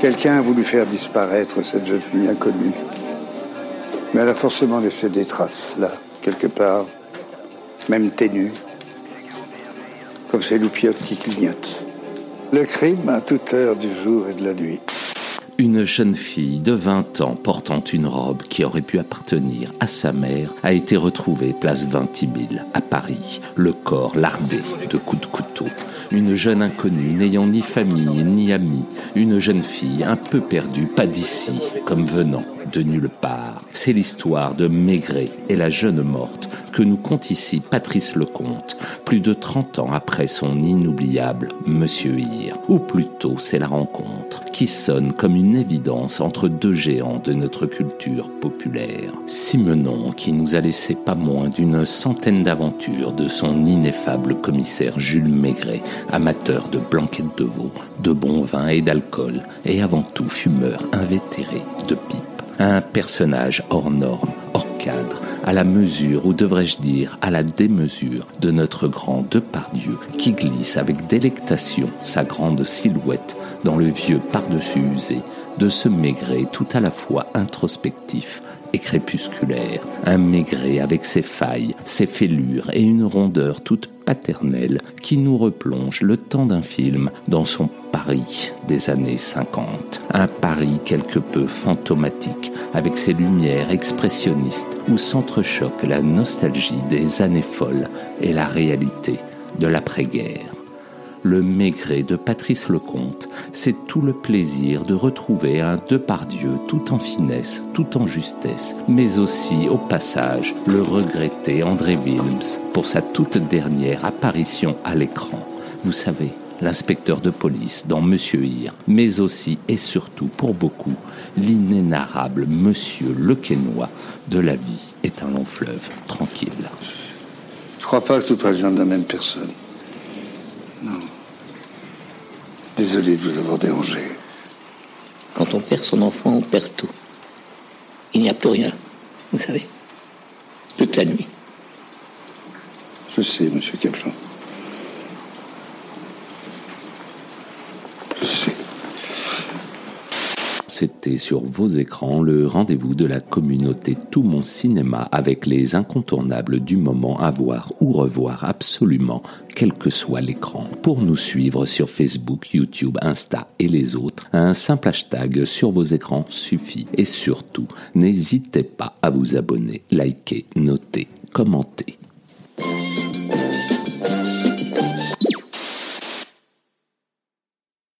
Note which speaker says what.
Speaker 1: Quelqu'un a voulu faire disparaître cette jeune fille inconnue. Mais elle a forcément laissé des traces, là, quelque part, même ténues, comme ces loupiottes qui clignotent. Le crime à toute heure du jour et de la nuit.
Speaker 2: Une jeune fille de 20 ans portant une robe qui aurait pu appartenir à sa mère a été retrouvée place Vintimille à Paris, le corps lardé de coups de couteau. Une jeune inconnue n'ayant ni famille ni amis, une jeune fille un peu perdue, pas d'ici, comme venant de nulle part. C'est l'histoire de Maigret et la jeune morte que nous compte ici Patrice Lecomte, plus de 30 ans après son inoubliable Monsieur Hir. Ou plutôt, c'est la rencontre qui sonne comme une évidence entre deux géants de notre culture populaire. Simenon, qui nous a laissé pas moins d'une centaine d'aventures de son ineffable commissaire Jules Maigret, amateur de blanquettes de veau, de bon vin et d'alcool, et avant tout fumeur invétéré de pipe. Un personnage hors norme, cadre, à la mesure, ou devrais-je dire, à la démesure de notre grand Depardieu, qui glisse avec délectation sa grande silhouette dans le vieux par-dessus usé de ce maigret tout à la fois introspectif et crépusculaire, un maigret avec ses failles, ses fêlures et une rondeur toute qui nous replonge le temps d'un film dans son Paris des années 50. Un Paris quelque peu fantomatique, avec ses lumières expressionnistes où s'entrechoquent la nostalgie des années folles et la réalité de l'après-guerre le Maigret de Patrice Lecomte, c'est tout le plaisir de retrouver un Depardieu tout en finesse, tout en justesse, mais aussi au passage le regretté André Wilms pour sa toute dernière apparition à l'écran. Vous savez, l'inspecteur de police dans Monsieur Hir, mais aussi et surtout pour beaucoup l'inénarrable Monsieur Lequesnois de La vie est un long fleuve tranquille.
Speaker 1: Je crois pas que de la même personne. Non. Désolé de vous avoir dérangé.
Speaker 3: Quand on perd son enfant, on perd tout. Il n'y a plus rien, vous savez. Toute la nuit.
Speaker 1: Je sais, monsieur Kaplan. Je sais.
Speaker 2: C'était sur vos écrans le rendez-vous de la communauté Tout mon cinéma avec les incontournables du moment à voir ou revoir absolument, quel que soit l'écran. Pour nous suivre sur Facebook, YouTube, Insta et les autres, un simple hashtag sur vos écrans suffit. Et surtout, n'hésitez pas à vous abonner, liker, noter, commenter.